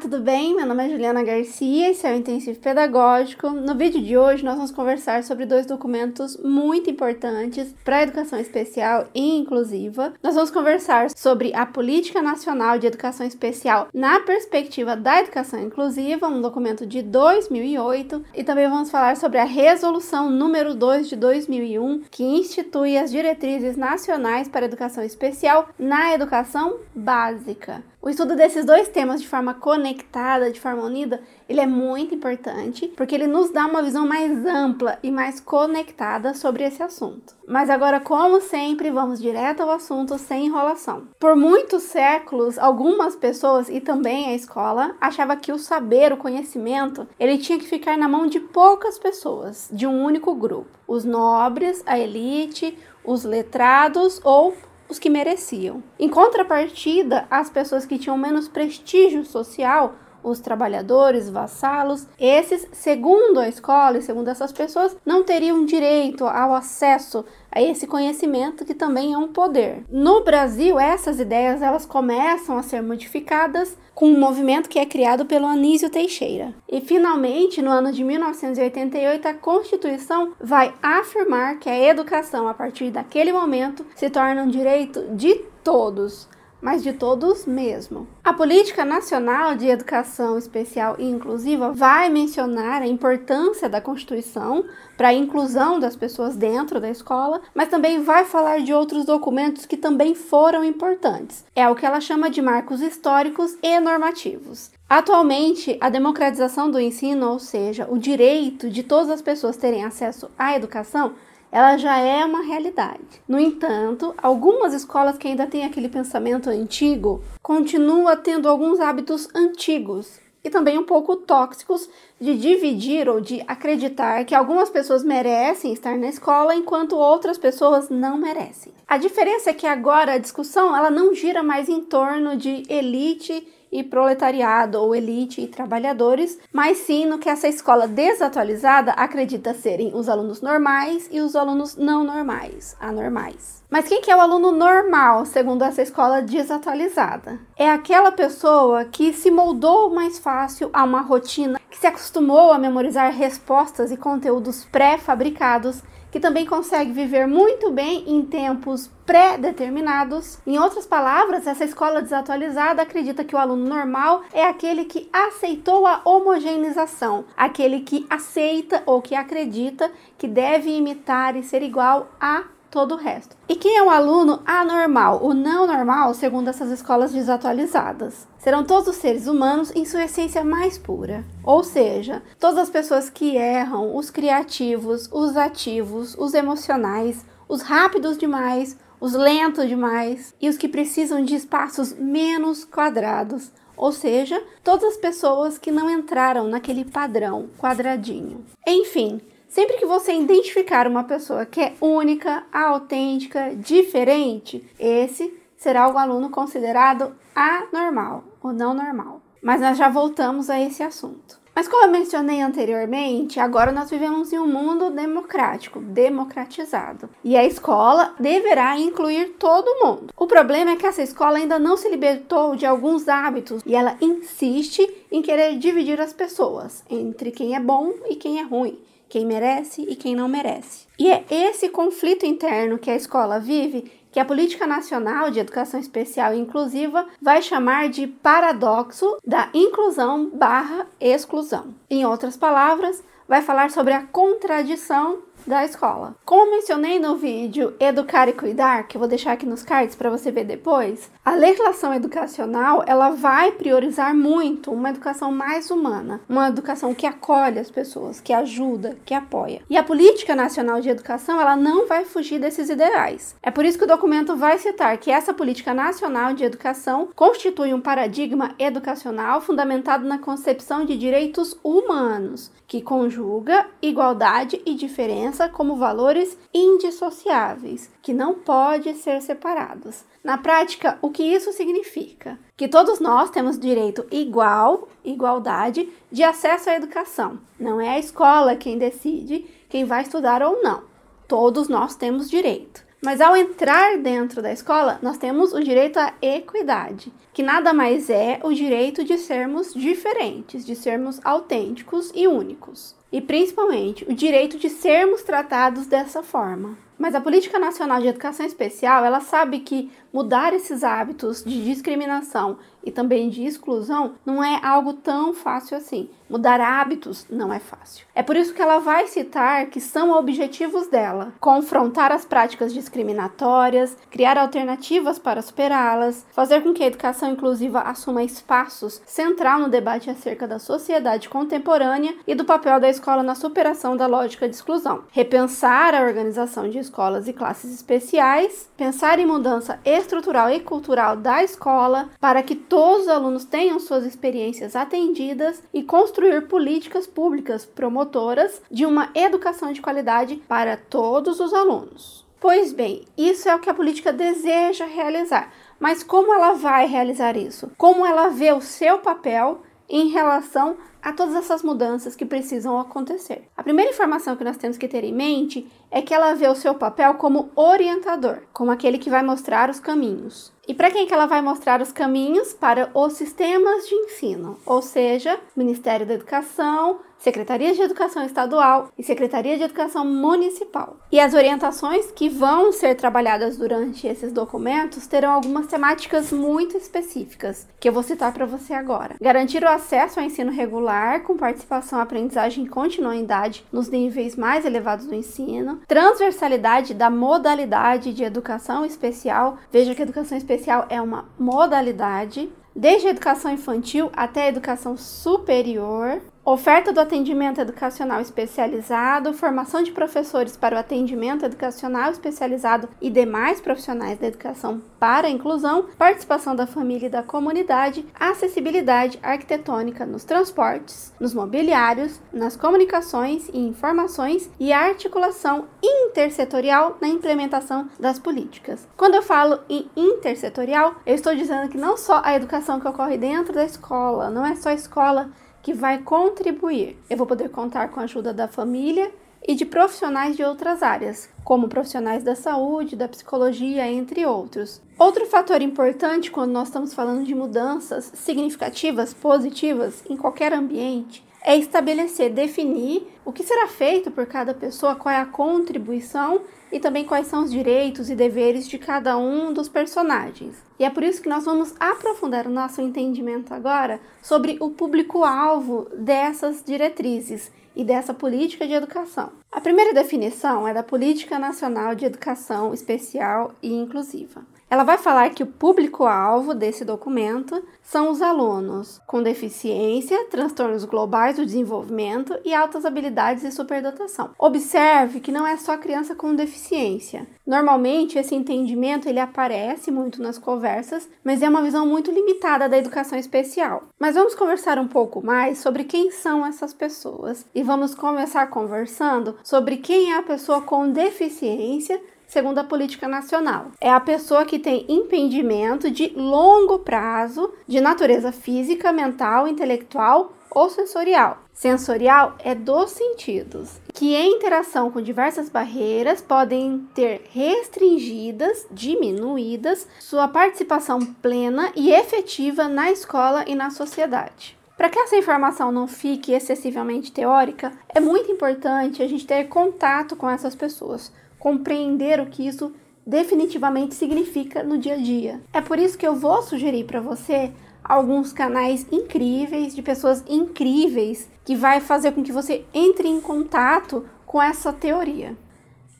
tudo bem? Meu nome é Juliana Garcia, esse é o Intensivo Pedagógico. No vídeo de hoje, nós vamos conversar sobre dois documentos muito importantes para a educação especial e inclusiva. Nós vamos conversar sobre a Política Nacional de Educação Especial na perspectiva da educação inclusiva, um documento de 2008, e também vamos falar sobre a Resolução número 2 de 2001, que institui as diretrizes nacionais para a educação especial na educação básica. O estudo desses dois temas de forma conectada, de forma unida, ele é muito importante, porque ele nos dá uma visão mais ampla e mais conectada sobre esse assunto. Mas agora, como sempre, vamos direto ao assunto sem enrolação. Por muitos séculos, algumas pessoas e também a escola achava que o saber, o conhecimento, ele tinha que ficar na mão de poucas pessoas, de um único grupo. Os nobres, a elite, os letrados ou os que mereciam. Em contrapartida, as pessoas que tinham menos prestígio social os trabalhadores, vassalos, esses, segundo a escola e segundo essas pessoas, não teriam direito ao acesso a esse conhecimento que também é um poder. No Brasil, essas ideias elas começam a ser modificadas com um movimento que é criado pelo Anísio Teixeira. E finalmente, no ano de 1988, a Constituição vai afirmar que a educação a partir daquele momento se torna um direito de todos mas de todos mesmo. A Política Nacional de Educação Especial e Inclusiva vai mencionar a importância da Constituição para a inclusão das pessoas dentro da escola, mas também vai falar de outros documentos que também foram importantes. É o que ela chama de marcos históricos e normativos. Atualmente, a democratização do ensino, ou seja, o direito de todas as pessoas terem acesso à educação, ela já é uma realidade. No entanto, algumas escolas que ainda têm aquele pensamento antigo continuam tendo alguns hábitos antigos e também um pouco tóxicos de dividir ou de acreditar que algumas pessoas merecem estar na escola enquanto outras pessoas não merecem. A diferença é que agora a discussão ela não gira mais em torno de elite e proletariado, ou elite e trabalhadores, mas sim no que essa escola desatualizada acredita serem os alunos normais e os alunos não normais, anormais. Mas quem que é o aluno normal, segundo essa escola desatualizada? É aquela pessoa que se moldou mais fácil a uma rotina, que se acostumou a memorizar respostas e conteúdos pré-fabricados que também consegue viver muito bem em tempos pré-determinados. Em outras palavras, essa escola desatualizada acredita que o aluno normal é aquele que aceitou a homogeneização, aquele que aceita ou que acredita que deve imitar e ser igual a todo o resto. E quem é um aluno anormal, o não normal, segundo essas escolas desatualizadas? Serão todos os seres humanos em sua essência mais pura. Ou seja, todas as pessoas que erram, os criativos, os ativos, os emocionais, os rápidos demais, os lentos demais e os que precisam de espaços menos quadrados. Ou seja, todas as pessoas que não entraram naquele padrão quadradinho. Enfim, Sempre que você identificar uma pessoa que é única, autêntica, diferente, esse será o aluno considerado anormal ou não normal. Mas nós já voltamos a esse assunto. Mas como eu mencionei anteriormente, agora nós vivemos em um mundo democrático, democratizado. E a escola deverá incluir todo mundo. O problema é que essa escola ainda não se libertou de alguns hábitos e ela insiste em querer dividir as pessoas entre quem é bom e quem é ruim quem merece e quem não merece. E é esse conflito interno que a escola vive que a Política Nacional de Educação Especial e Inclusiva vai chamar de paradoxo da inclusão barra exclusão. Em outras palavras, vai falar sobre a contradição da escola. Como mencionei no vídeo Educar e Cuidar, que eu vou deixar aqui nos cards para você ver depois, a legislação educacional ela vai priorizar muito uma educação mais humana, uma educação que acolhe as pessoas, que ajuda, que apoia. E a política nacional de educação ela não vai fugir desses ideais. É por isso que o documento vai citar que essa política nacional de educação constitui um paradigma educacional fundamentado na concepção de direitos humanos, que conjuga igualdade e diferença como valores indissociáveis, que não podem ser separados. Na prática, o que isso significa? Que todos nós temos direito igual, igualdade, de acesso à educação. Não é a escola quem decide quem vai estudar ou não. Todos nós temos direito. Mas ao entrar dentro da escola, nós temos o direito à equidade, que nada mais é o direito de sermos diferentes, de sermos autênticos e únicos. E principalmente o direito de sermos tratados dessa forma. Mas a Política Nacional de Educação Especial, ela sabe que mudar esses hábitos de discriminação e também de exclusão não é algo tão fácil assim. Mudar hábitos não é fácil. É por isso que ela vai citar que são objetivos dela: confrontar as práticas discriminatórias, criar alternativas para superá-las, fazer com que a educação inclusiva assuma espaços central no debate acerca da sociedade contemporânea e do papel da escola na superação da lógica de exclusão, repensar a organização de escolas e classes especiais, pensar em mudança estrutural e cultural da escola para que todos os alunos tenham suas experiências atendidas e construir políticas públicas promotoras de uma educação de qualidade para todos os alunos. Pois bem, isso é o que a política deseja realizar. Mas como ela vai realizar isso? Como ela vê o seu papel em relação a todas essas mudanças que precisam acontecer. A primeira informação que nós temos que ter em mente é que ela vê o seu papel como orientador, como aquele que vai mostrar os caminhos. E para quem que ela vai mostrar os caminhos? Para os sistemas de ensino, ou seja, Ministério da Educação, Secretaria de Educação Estadual e Secretaria de Educação Municipal. E as orientações que vão ser trabalhadas durante esses documentos terão algumas temáticas muito específicas, que eu vou citar para você agora. Garantir o acesso ao ensino regular com participação, aprendizagem e continuidade nos níveis mais elevados do ensino, transversalidade da modalidade de educação especial. Veja que educação especial é uma modalidade desde a educação infantil até a educação superior, Oferta do atendimento educacional especializado, formação de professores para o atendimento educacional especializado e demais profissionais da educação para a inclusão, participação da família e da comunidade, acessibilidade arquitetônica nos transportes, nos mobiliários, nas comunicações e informações e articulação intersetorial na implementação das políticas. Quando eu falo em intersetorial, eu estou dizendo que não só a educação que ocorre dentro da escola, não é só a escola que vai contribuir. Eu vou poder contar com a ajuda da família e de profissionais de outras áreas, como profissionais da saúde, da psicologia, entre outros. Outro fator importante quando nós estamos falando de mudanças significativas, positivas, em qualquer ambiente, é estabelecer, definir o que será feito por cada pessoa, qual é a contribuição e também quais são os direitos e deveres de cada um dos personagens. E é por isso que nós vamos aprofundar o nosso entendimento agora sobre o público-alvo dessas diretrizes e dessa política de educação. A primeira definição é da Política Nacional de Educação Especial e Inclusiva. Ela vai falar que o público-alvo desse documento são os alunos com deficiência, transtornos globais do desenvolvimento e altas habilidades e superdotação. Observe que não é só criança com deficiência. Normalmente esse entendimento ele aparece muito nas conversas, mas é uma visão muito limitada da educação especial. Mas vamos conversar um pouco mais sobre quem são essas pessoas e vamos começar conversando sobre quem é a pessoa com deficiência segundo a política nacional. É a pessoa que tem impedimento de longo prazo de natureza física, mental, intelectual ou sensorial. Sensorial é dos sentidos, que em interação com diversas barreiras podem ter restringidas, diminuídas sua participação plena e efetiva na escola e na sociedade. Para que essa informação não fique excessivamente teórica, é muito importante a gente ter contato com essas pessoas, compreender o que isso definitivamente significa no dia a dia. É por isso que eu vou sugerir para você alguns canais incríveis de pessoas incríveis que vai fazer com que você entre em contato com essa teoria.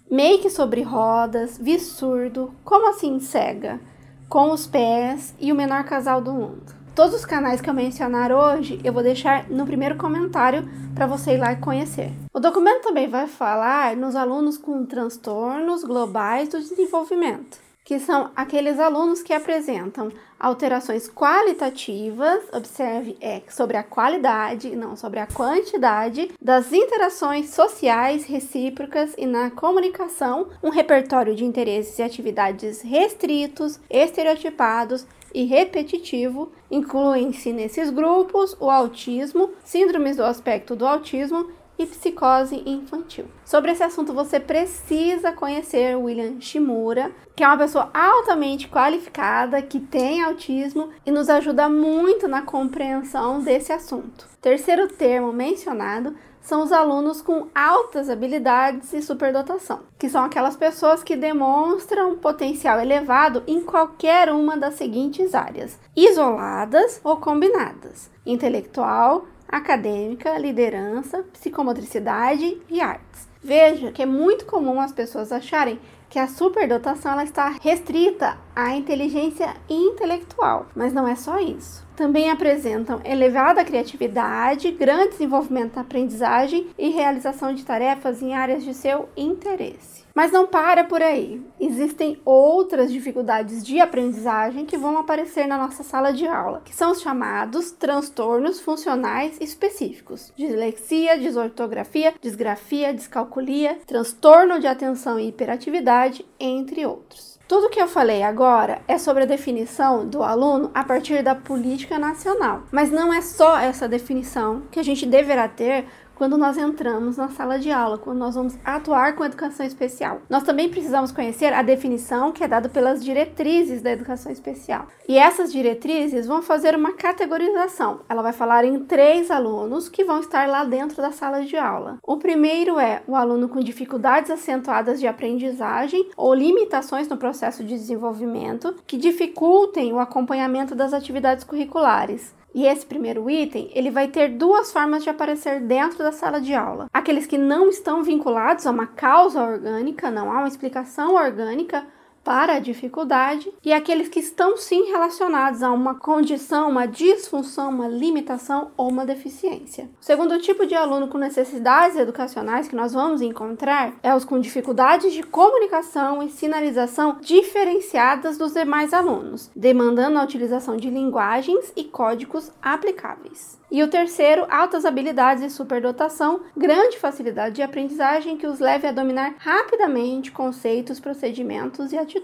Make sobre rodas, vi surdo, como assim cega, com os pés e o menor casal do mundo. Todos os canais que eu mencionar hoje eu vou deixar no primeiro comentário para você ir lá e conhecer. O documento também vai falar nos alunos com transtornos globais do desenvolvimento, que são aqueles alunos que apresentam alterações qualitativas, observe, é sobre a qualidade, não sobre a quantidade, das interações sociais recíprocas e na comunicação, um repertório de interesses e atividades restritos, estereotipados e repetitivo, incluem-se nesses grupos o autismo, síndromes do aspecto do autismo e psicose infantil. Sobre esse assunto, você precisa conhecer William Shimura, que é uma pessoa altamente qualificada, que tem autismo e nos ajuda muito na compreensão desse assunto. Terceiro termo mencionado são os alunos com altas habilidades e superdotação, que são aquelas pessoas que demonstram potencial elevado em qualquer uma das seguintes áreas: isoladas ou combinadas, intelectual, acadêmica, liderança, psicomotricidade e artes. Veja que é muito comum as pessoas acharem que a superdotação ela está restrita à inteligência intelectual, mas não é só isso. Também apresentam elevada criatividade, grande desenvolvimento na aprendizagem e realização de tarefas em áreas de seu interesse. Mas não para por aí. Existem outras dificuldades de aprendizagem que vão aparecer na nossa sala de aula, que são os chamados transtornos funcionais específicos: dislexia, desortografia, disgrafia, descalculia, transtorno de atenção e hiperatividade, entre outros. Tudo que eu falei agora é sobre a definição do aluno a partir da política nacional, mas não é só essa definição que a gente deverá ter quando nós entramos na sala de aula, quando nós vamos atuar com educação especial. Nós também precisamos conhecer a definição que é dada pelas diretrizes da educação especial. E essas diretrizes vão fazer uma categorização. Ela vai falar em três alunos que vão estar lá dentro da sala de aula. O primeiro é o aluno com dificuldades acentuadas de aprendizagem ou limitações no processo de desenvolvimento que dificultem o acompanhamento das atividades curriculares. E esse primeiro item, ele vai ter duas formas de aparecer dentro da sala de aula. Aqueles que não estão vinculados a uma causa orgânica, não há uma explicação orgânica para a dificuldade e aqueles que estão sim relacionados a uma condição, uma disfunção, uma limitação ou uma deficiência. O segundo tipo de aluno com necessidades educacionais que nós vamos encontrar é os com dificuldades de comunicação e sinalização diferenciadas dos demais alunos, demandando a utilização de linguagens e códigos aplicáveis. E o terceiro, altas habilidades e superdotação, grande facilidade de aprendizagem que os leve a dominar rapidamente conceitos, procedimentos e atitudes.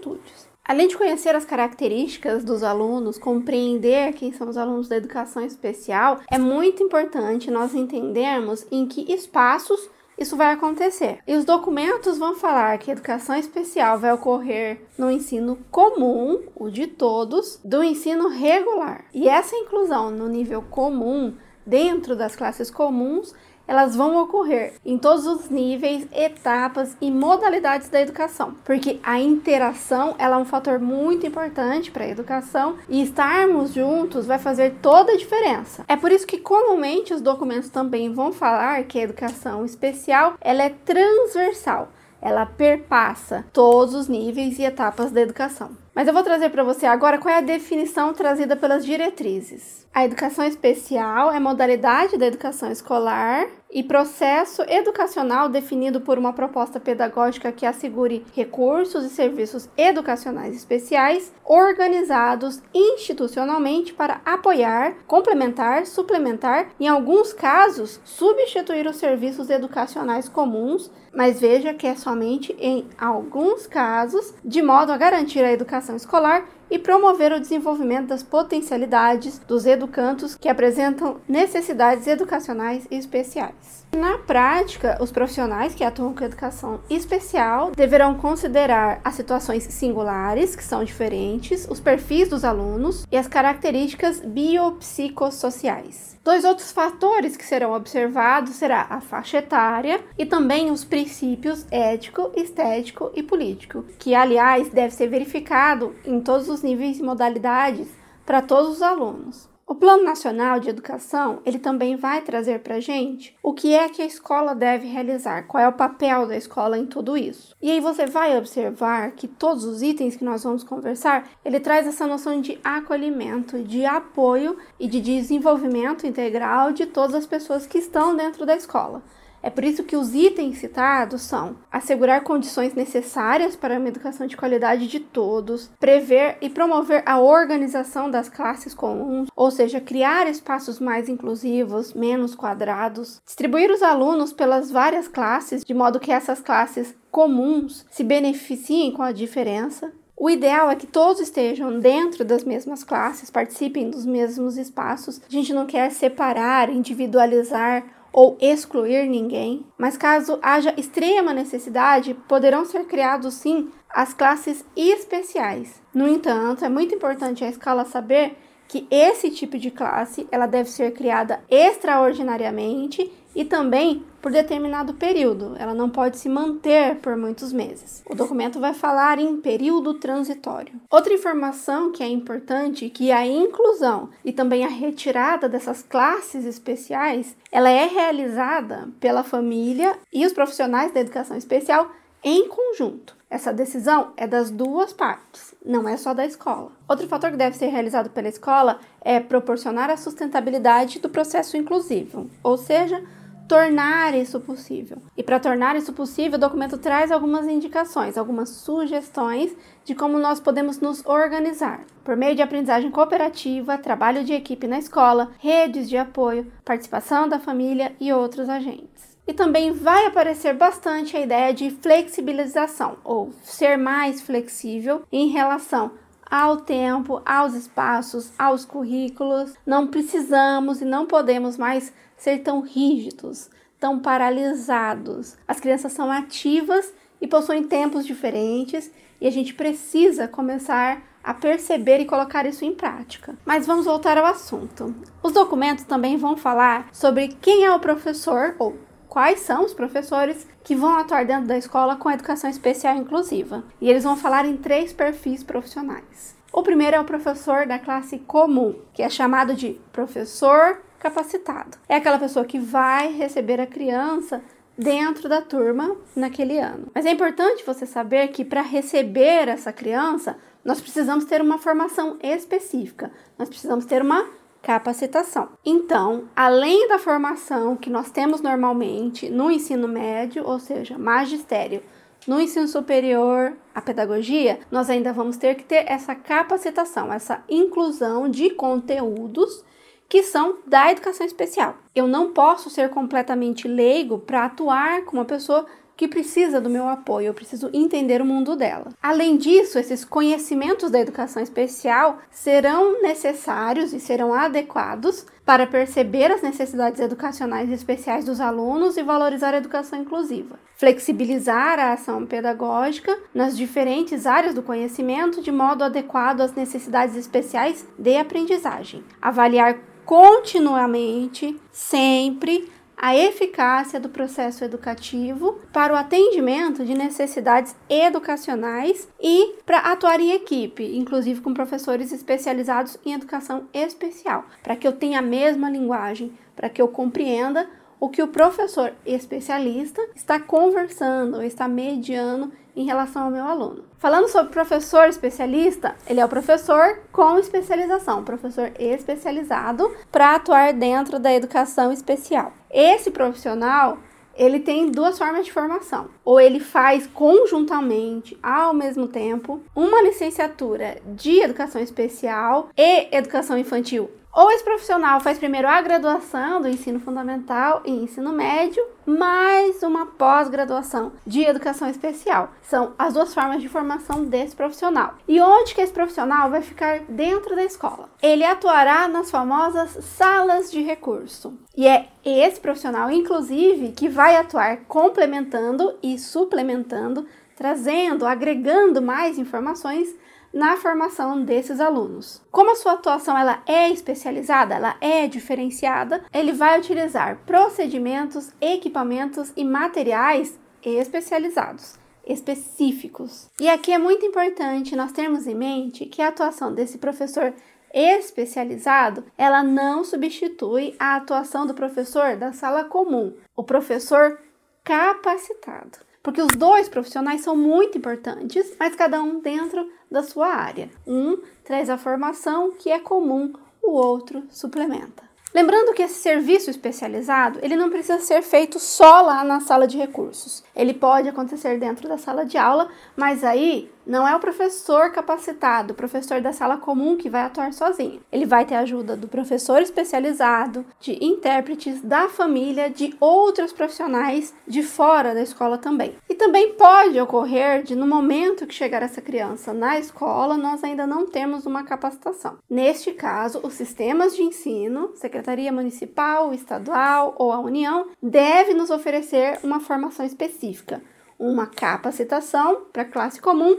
Além de conhecer as características dos alunos, compreender quem são os alunos da educação especial, é muito importante nós entendermos em que espaços isso vai acontecer. E os documentos vão falar que a educação especial vai ocorrer no ensino comum, o de todos, do ensino regular. E essa inclusão no nível comum, dentro das classes comuns, elas vão ocorrer em todos os níveis, etapas e modalidades da educação, porque a interação ela é um fator muito importante para a educação e estarmos juntos vai fazer toda a diferença. É por isso que comumente os documentos também vão falar que a educação especial ela é transversal ela perpassa todos os níveis e etapas da educação. Mas eu vou trazer para você agora qual é a definição trazida pelas diretrizes. A educação especial é modalidade da educação escolar e processo educacional definido por uma proposta pedagógica que assegure recursos e serviços educacionais especiais organizados institucionalmente para apoiar, complementar, suplementar, em alguns casos, substituir os serviços educacionais comuns, mas veja que é somente em alguns casos, de modo a garantir a educação escolar e promover o desenvolvimento das potencialidades dos educandos que apresentam necessidades educacionais especiais. Na prática, os profissionais que atuam com educação especial deverão considerar as situações singulares, que são diferentes, os perfis dos alunos e as características biopsicossociais. Dois outros fatores que serão observados será a faixa etária e também os princípios ético, estético e político, que aliás deve ser verificado em todos os níveis e modalidades para todos os alunos. O Plano Nacional de Educação, ele também vai trazer para gente o que é que a escola deve realizar, qual é o papel da escola em tudo isso. E aí você vai observar que todos os itens que nós vamos conversar, ele traz essa noção de acolhimento, de apoio e de desenvolvimento integral de todas as pessoas que estão dentro da escola. É por isso que os itens citados são assegurar condições necessárias para uma educação de qualidade de todos, prever e promover a organização das classes comuns, ou seja, criar espaços mais inclusivos, menos quadrados, distribuir os alunos pelas várias classes, de modo que essas classes comuns se beneficiem com a diferença, o ideal é que todos estejam dentro das mesmas classes, participem dos mesmos espaços. A gente não quer separar, individualizar ou excluir ninguém, mas caso haja extrema necessidade, poderão ser criados sim as classes especiais. No entanto, é muito importante a escola saber que esse tipo de classe ela deve ser criada extraordinariamente e também por determinado período. Ela não pode se manter por muitos meses. O documento vai falar em período transitório. Outra informação que é importante que a inclusão e também a retirada dessas classes especiais, ela é realizada pela família e os profissionais da educação especial em conjunto. Essa decisão é das duas partes, não é só da escola. Outro fator que deve ser realizado pela escola é proporcionar a sustentabilidade do processo inclusivo, ou seja, tornar isso possível. E para tornar isso possível, o documento traz algumas indicações, algumas sugestões de como nós podemos nos organizar por meio de aprendizagem cooperativa, trabalho de equipe na escola, redes de apoio, participação da família e outros agentes. E também vai aparecer bastante a ideia de flexibilização, ou ser mais flexível em relação ao tempo, aos espaços, aos currículos. Não precisamos e não podemos mais ser tão rígidos, tão paralisados. As crianças são ativas e possuem tempos diferentes e a gente precisa começar a perceber e colocar isso em prática. Mas vamos voltar ao assunto. Os documentos também vão falar sobre quem é o professor ou quais são os professores que vão atuar dentro da escola com educação especial inclusiva. E eles vão falar em três perfis profissionais. O primeiro é o professor da classe comum, que é chamado de professor capacitado. É aquela pessoa que vai receber a criança dentro da turma naquele ano. Mas é importante você saber que para receber essa criança, nós precisamos ter uma formação específica. Nós precisamos ter uma capacitação. Então, além da formação que nós temos normalmente no ensino médio, ou seja, magistério, no ensino superior, a pedagogia, nós ainda vamos ter que ter essa capacitação, essa inclusão de conteúdos que são da educação especial. Eu não posso ser completamente leigo para atuar com uma pessoa que precisa do meu apoio, eu preciso entender o mundo dela. Além disso, esses conhecimentos da educação especial serão necessários e serão adequados para perceber as necessidades educacionais especiais dos alunos e valorizar a educação inclusiva. Flexibilizar a ação pedagógica nas diferentes áreas do conhecimento de modo adequado às necessidades especiais de aprendizagem. Avaliar continuamente, sempre, a eficácia do processo educativo para o atendimento de necessidades educacionais e para atuar em equipe, inclusive com professores especializados em educação especial, para que eu tenha a mesma linguagem, para que eu compreenda o que o professor especialista está conversando, está mediando em relação ao meu aluno. Falando sobre professor especialista, ele é o professor com especialização, professor especializado para atuar dentro da educação especial. Esse profissional ele tem duas formas de formação. Ou ele faz conjuntamente, ao mesmo tempo, uma licenciatura de educação especial e educação infantil ou esse profissional faz primeiro a graduação do ensino fundamental e ensino médio, mais uma pós-graduação de educação especial. São as duas formas de formação desse profissional. E onde que esse profissional vai ficar dentro da escola? Ele atuará nas famosas salas de recurso. E é esse profissional, inclusive, que vai atuar complementando e suplementando, trazendo, agregando mais informações na formação desses alunos. Como a sua atuação ela é especializada, ela é diferenciada, ele vai utilizar procedimentos, equipamentos e materiais especializados específicos. E aqui é muito importante nós termos em mente que a atuação desse professor especializado, ela não substitui a atuação do professor da sala comum, o professor capacitado porque os dois profissionais são muito importantes, mas cada um dentro da sua área. Um traz a formação que é comum, o outro suplementa. Lembrando que esse serviço especializado, ele não precisa ser feito só lá na sala de recursos. Ele pode acontecer dentro da sala de aula, mas aí Não é o professor capacitado, o professor da sala comum que vai atuar sozinho. Ele vai ter ajuda do professor especializado, de intérpretes da família, de outros profissionais de fora da escola também. E também pode ocorrer de no momento que chegar essa criança na escola, nós ainda não temos uma capacitação. Neste caso, os sistemas de ensino, Secretaria Municipal, Estadual ou a União, deve nos oferecer uma formação específica uma capacitação para classe comum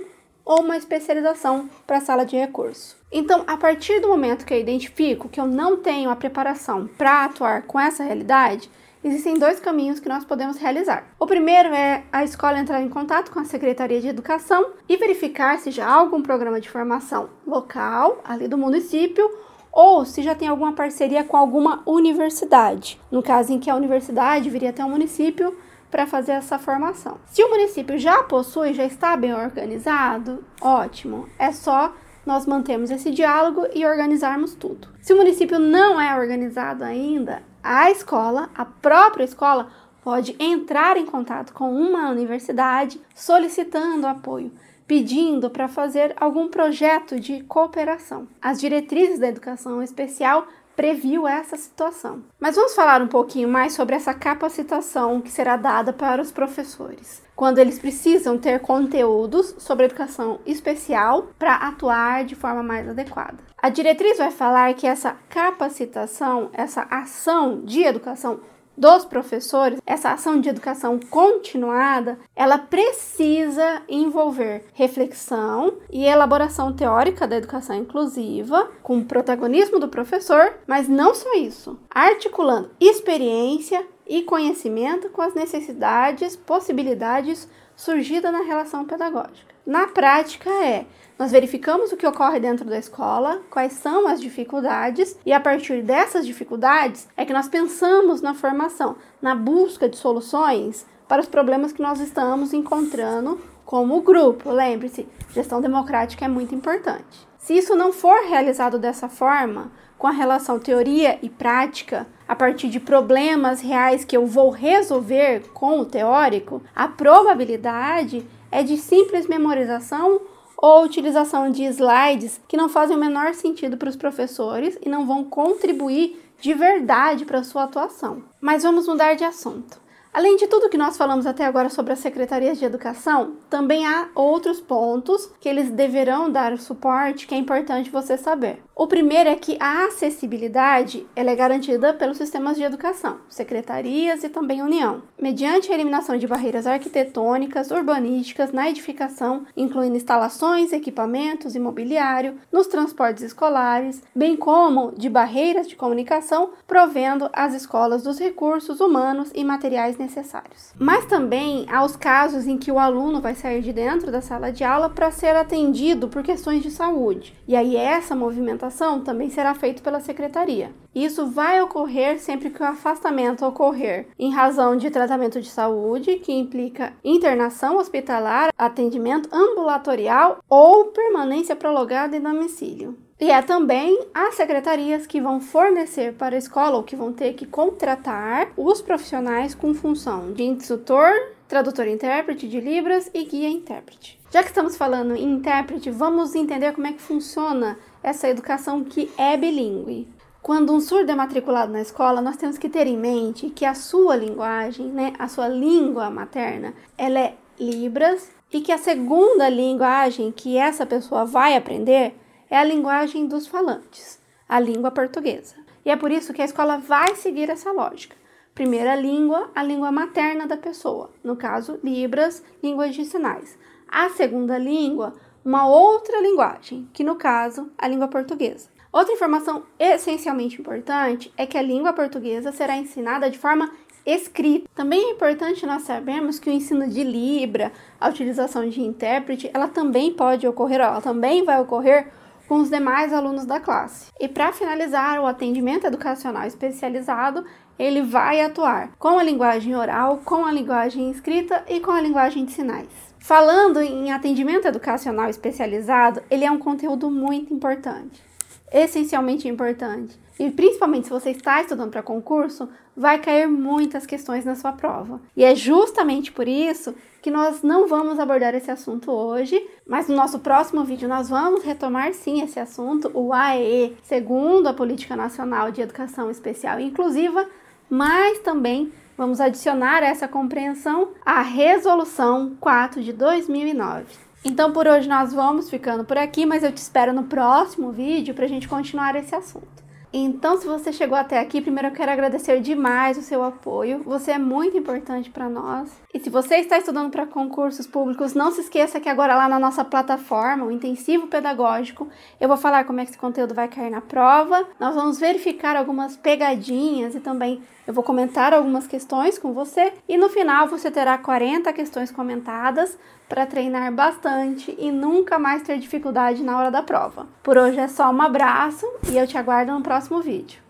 ou uma especialização para a sala de recurso. Então, a partir do momento que eu identifico que eu não tenho a preparação para atuar com essa realidade, existem dois caminhos que nós podemos realizar. O primeiro é a escola entrar em contato com a Secretaria de Educação e verificar se já há algum programa de formação local, ali do município, ou se já tem alguma parceria com alguma universidade. No caso em que a universidade viria até o município para fazer essa formação. Se o município já possui, já está bem organizado, ótimo. É só nós mantermos esse diálogo e organizarmos tudo. Se o município não é organizado ainda, a escola, a própria escola, pode entrar em contato com uma universidade solicitando apoio, pedindo para fazer algum projeto de cooperação. As diretrizes da educação especial previu essa situação. Mas vamos falar um pouquinho mais sobre essa capacitação que será dada para os professores, quando eles precisam ter conteúdos sobre educação especial para atuar de forma mais adequada. A diretriz vai falar que essa capacitação, essa ação de educação dos professores, essa ação de educação continuada, ela precisa envolver reflexão e elaboração teórica da educação inclusiva, com o protagonismo do professor, mas não só isso, articulando experiência e conhecimento com as necessidades, possibilidades surgidas na relação pedagógica. Na prática é nós verificamos o que ocorre dentro da escola, quais são as dificuldades, e a partir dessas dificuldades é que nós pensamos na formação, na busca de soluções para os problemas que nós estamos encontrando como grupo. Lembre-se, gestão democrática é muito importante. Se isso não for realizado dessa forma, com a relação teoria e prática, a partir de problemas reais que eu vou resolver com o teórico, a probabilidade é de simples memorização ou utilização de slides que não fazem o menor sentido para os professores e não vão contribuir de verdade para a sua atuação. Mas vamos mudar de assunto. Além de tudo que nós falamos até agora sobre as secretarias de educação, também há outros pontos que eles deverão dar suporte que é importante você saber. O primeiro é que a acessibilidade ela é garantida pelos sistemas de educação, secretarias e também União, mediante a eliminação de barreiras arquitetônicas, urbanísticas na edificação, incluindo instalações, equipamentos e mobiliário, nos transportes escolares, bem como de barreiras de comunicação, provendo as escolas dos recursos humanos e materiais necessários. Mas também há os casos em que o aluno vai sair de dentro da sala de aula para ser atendido por questões de saúde. E aí essa movimentação também será feito pela secretaria. Isso vai ocorrer sempre que o afastamento ocorrer em razão de tratamento de saúde, que implica internação hospitalar, atendimento ambulatorial ou permanência prolongada em domicílio. E é também as secretarias que vão fornecer para a escola ou que vão ter que contratar os profissionais com função de instrutor, tradutor intérprete de Libras e guia intérprete. Já que estamos falando em intérprete, vamos entender como é que funciona essa educação que é bilíngue. Quando um surdo é matriculado na escola, nós temos que ter em mente que a sua linguagem, né, a sua língua materna, ela é Libras e que a segunda linguagem que essa pessoa vai aprender é a linguagem dos falantes, a língua portuguesa. E é por isso que a escola vai seguir essa lógica. Primeira língua, a língua materna da pessoa, no caso, Libras, língua de sinais. A segunda língua, uma outra linguagem, que no caso, a língua portuguesa. Outra informação essencialmente importante é que a língua portuguesa será ensinada de forma escrita. Também é importante nós sabermos que o ensino de Libra, a utilização de intérprete, ela também pode ocorrer, ela também vai ocorrer com os demais alunos da classe. E para finalizar, o atendimento educacional especializado, ele vai atuar com a linguagem oral, com a linguagem escrita e com a linguagem de sinais. Falando em atendimento educacional especializado, ele é um conteúdo muito importante. essencialmente importante. E principalmente se você está estudando para concurso, vai cair muitas questões na sua prova. E é justamente por isso que nós não vamos abordar esse assunto hoje, mas no nosso próximo vídeo nós vamos retomar sim esse assunto, o AE, segundo a Política Nacional de Educação Especial e Inclusiva, mas também vamos adicionar essa compreensão à Resolução 4 de 2009. Então por hoje nós vamos ficando por aqui, mas eu te espero no próximo vídeo para a gente continuar esse assunto. Então, se você chegou até aqui, primeiro eu quero agradecer demais o seu apoio. Você é muito importante para nós. E se você está estudando para concursos públicos, não se esqueça que agora lá na nossa plataforma, o Intensivo Pedagógico, eu vou falar como é que esse conteúdo vai cair na prova. Nós vamos verificar algumas pegadinhas e também eu vou comentar algumas questões com você e no final você terá 40 questões comentadas para treinar bastante e nunca mais ter dificuldade na hora da prova. Por hoje é só um abraço e eu te aguardo no próximo vídeo.